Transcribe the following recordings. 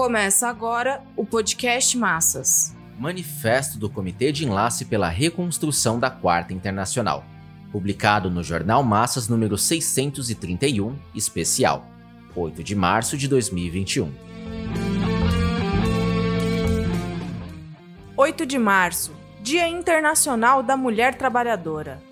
Começa agora o podcast Massas. Manifesto do Comitê de Enlace pela Reconstrução da Quarta Internacional, publicado no Jornal Massas número 631, especial, 8 de março de 2021. 8 de março, Dia Internacional da Mulher Trabalhadora.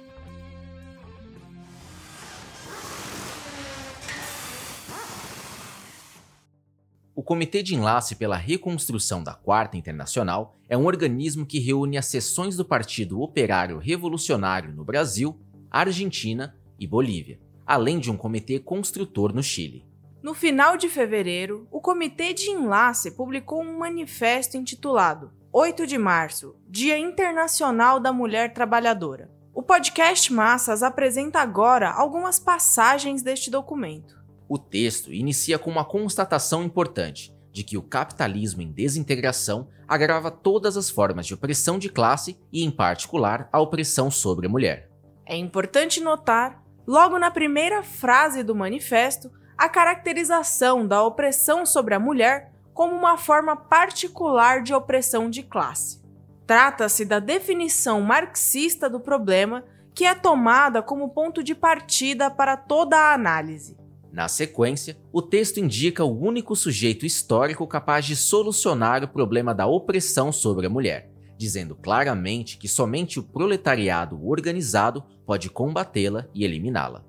O Comitê de Enlace pela Reconstrução da Quarta Internacional é um organismo que reúne as seções do Partido Operário Revolucionário no Brasil, Argentina e Bolívia, além de um comitê construtor no Chile. No final de fevereiro, o Comitê de Enlace publicou um manifesto intitulado 8 de março Dia Internacional da Mulher Trabalhadora. O podcast Massas apresenta agora algumas passagens deste documento. O texto inicia com uma constatação importante de que o capitalismo em desintegração agrava todas as formas de opressão de classe e, em particular, a opressão sobre a mulher. É importante notar, logo na primeira frase do manifesto, a caracterização da opressão sobre a mulher como uma forma particular de opressão de classe. Trata-se da definição marxista do problema que é tomada como ponto de partida para toda a análise. Na sequência, o texto indica o único sujeito histórico capaz de solucionar o problema da opressão sobre a mulher, dizendo claramente que somente o proletariado organizado pode combatê-la e eliminá-la.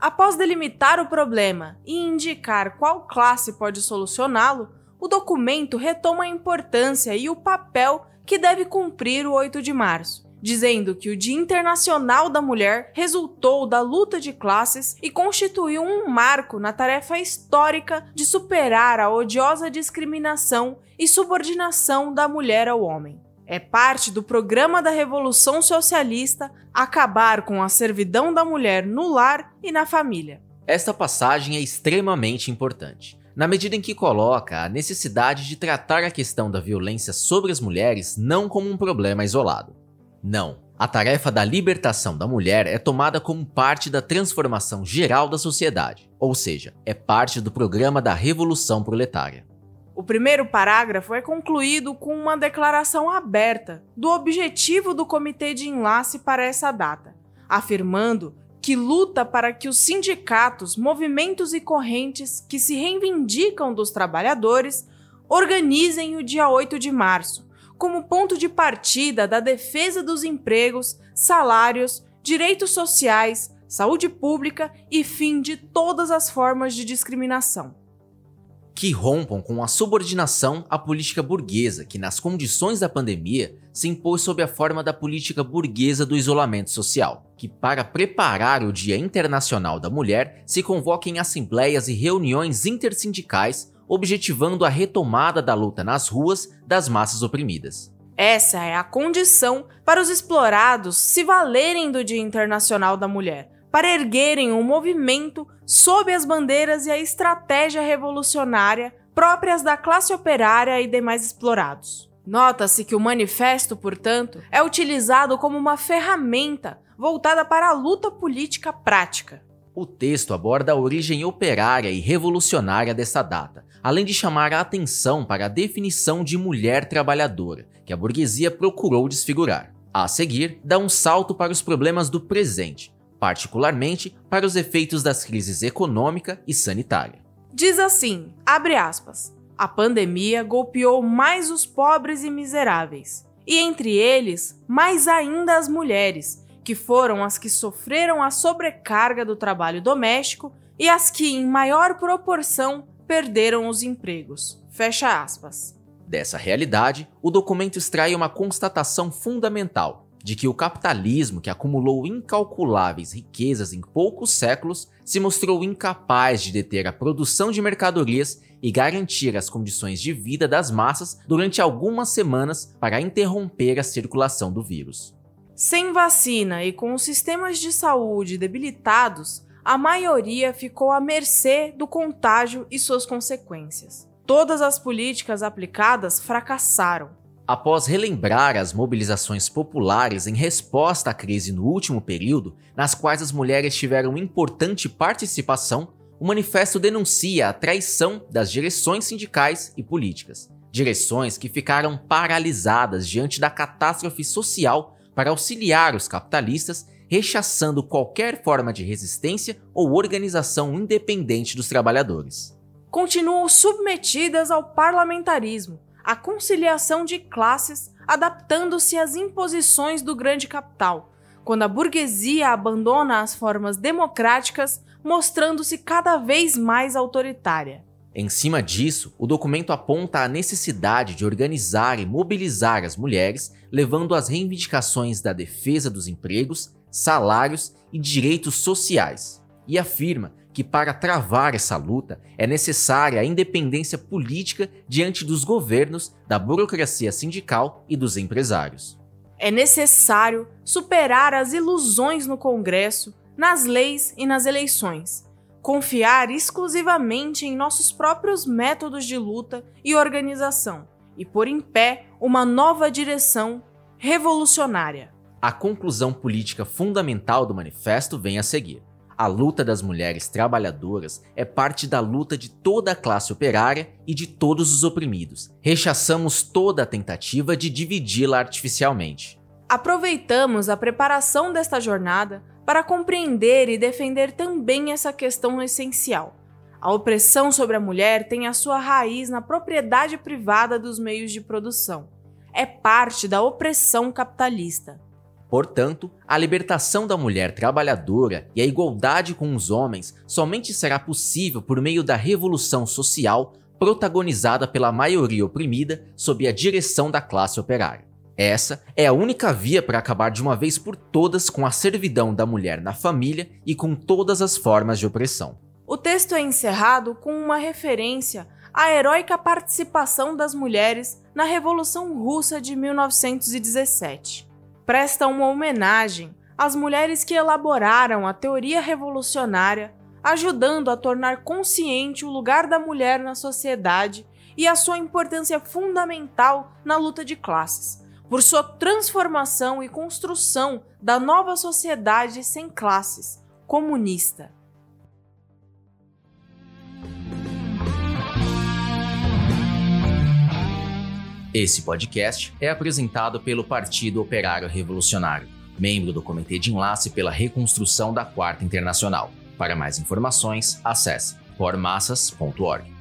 Após delimitar o problema e indicar qual classe pode solucioná-lo, o documento retoma a importância e o papel que deve cumprir o 8 de março dizendo que o Dia Internacional da Mulher resultou da luta de classes e constituiu um marco na tarefa histórica de superar a odiosa discriminação e subordinação da mulher ao homem. É parte do programa da Revolução Socialista acabar com a servidão da mulher no lar e na família. Esta passagem é extremamente importante, na medida em que coloca a necessidade de tratar a questão da violência sobre as mulheres não como um problema isolado não. A tarefa da libertação da mulher é tomada como parte da transformação geral da sociedade, ou seja, é parte do programa da Revolução Proletária. O primeiro parágrafo é concluído com uma declaração aberta do objetivo do Comitê de Enlace para essa data, afirmando que luta para que os sindicatos, movimentos e correntes que se reivindicam dos trabalhadores organizem o dia 8 de março, como ponto de partida da defesa dos empregos, salários, direitos sociais, saúde pública e fim de todas as formas de discriminação. Que rompam com a subordinação à política burguesa, que nas condições da pandemia se impôs sob a forma da política burguesa do isolamento social, que para preparar o Dia Internacional da Mulher se convoquem assembleias e reuniões intersindicais objetivando a retomada da luta nas ruas das massas oprimidas. Essa é a condição para os explorados se valerem do Dia Internacional da Mulher, para erguerem um movimento sob as bandeiras e a estratégia revolucionária próprias da classe operária e demais explorados. Nota-se que o manifesto, portanto, é utilizado como uma ferramenta voltada para a luta política prática. O texto aborda a origem operária e revolucionária dessa data, além de chamar a atenção para a definição de mulher trabalhadora, que a burguesia procurou desfigurar. A seguir, dá um salto para os problemas do presente, particularmente para os efeitos das crises econômica e sanitária. Diz assim, abre aspas, a pandemia golpeou mais os pobres e miseráveis, e entre eles, mais ainda as mulheres, que foram as que sofreram a sobrecarga do trabalho doméstico e as que, em maior proporção, perderam os empregos. Fecha aspas. Dessa realidade, o documento extrai uma constatação fundamental de que o capitalismo, que acumulou incalculáveis riquezas em poucos séculos, se mostrou incapaz de deter a produção de mercadorias e garantir as condições de vida das massas durante algumas semanas para interromper a circulação do vírus. Sem vacina e com os sistemas de saúde debilitados, a maioria ficou à mercê do contágio e suas consequências. Todas as políticas aplicadas fracassaram. Após relembrar as mobilizações populares em resposta à crise no último período, nas quais as mulheres tiveram importante participação, o manifesto denuncia a traição das direções sindicais e políticas, direções que ficaram paralisadas diante da catástrofe social para auxiliar os capitalistas, rechaçando qualquer forma de resistência ou organização independente dos trabalhadores. Continuam submetidas ao parlamentarismo, à conciliação de classes, adaptando-se às imposições do grande capital, quando a burguesia abandona as formas democráticas, mostrando-se cada vez mais autoritária. Em cima disso, o documento aponta a necessidade de organizar e mobilizar as mulheres, levando as reivindicações da defesa dos empregos, salários e direitos sociais, e afirma que para travar essa luta é necessária a independência política diante dos governos, da burocracia sindical e dos empresários. É necessário superar as ilusões no Congresso, nas leis e nas eleições confiar exclusivamente em nossos próprios métodos de luta e organização e pôr em pé uma nova direção revolucionária. A conclusão política fundamental do manifesto vem a seguir. A luta das mulheres trabalhadoras é parte da luta de toda a classe operária e de todos os oprimidos. Rechaçamos toda a tentativa de dividi-la artificialmente. Aproveitamos a preparação desta jornada para compreender e defender também essa questão essencial. A opressão sobre a mulher tem a sua raiz na propriedade privada dos meios de produção. É parte da opressão capitalista. Portanto, a libertação da mulher trabalhadora e a igualdade com os homens somente será possível por meio da revolução social protagonizada pela maioria oprimida sob a direção da classe operária. Essa é a única via para acabar de uma vez por todas com a servidão da mulher na família e com todas as formas de opressão. O texto é encerrado com uma referência à heróica participação das mulheres na Revolução Russa de 1917. Presta uma homenagem às mulheres que elaboraram a teoria revolucionária, ajudando a tornar consciente o lugar da mulher na sociedade e a sua importância fundamental na luta de classes por sua transformação e construção da nova sociedade sem classes, comunista. Esse podcast é apresentado pelo Partido Operário Revolucionário, membro do Comitê de Enlace pela Reconstrução da Quarta Internacional. Para mais informações, acesse formassas.org.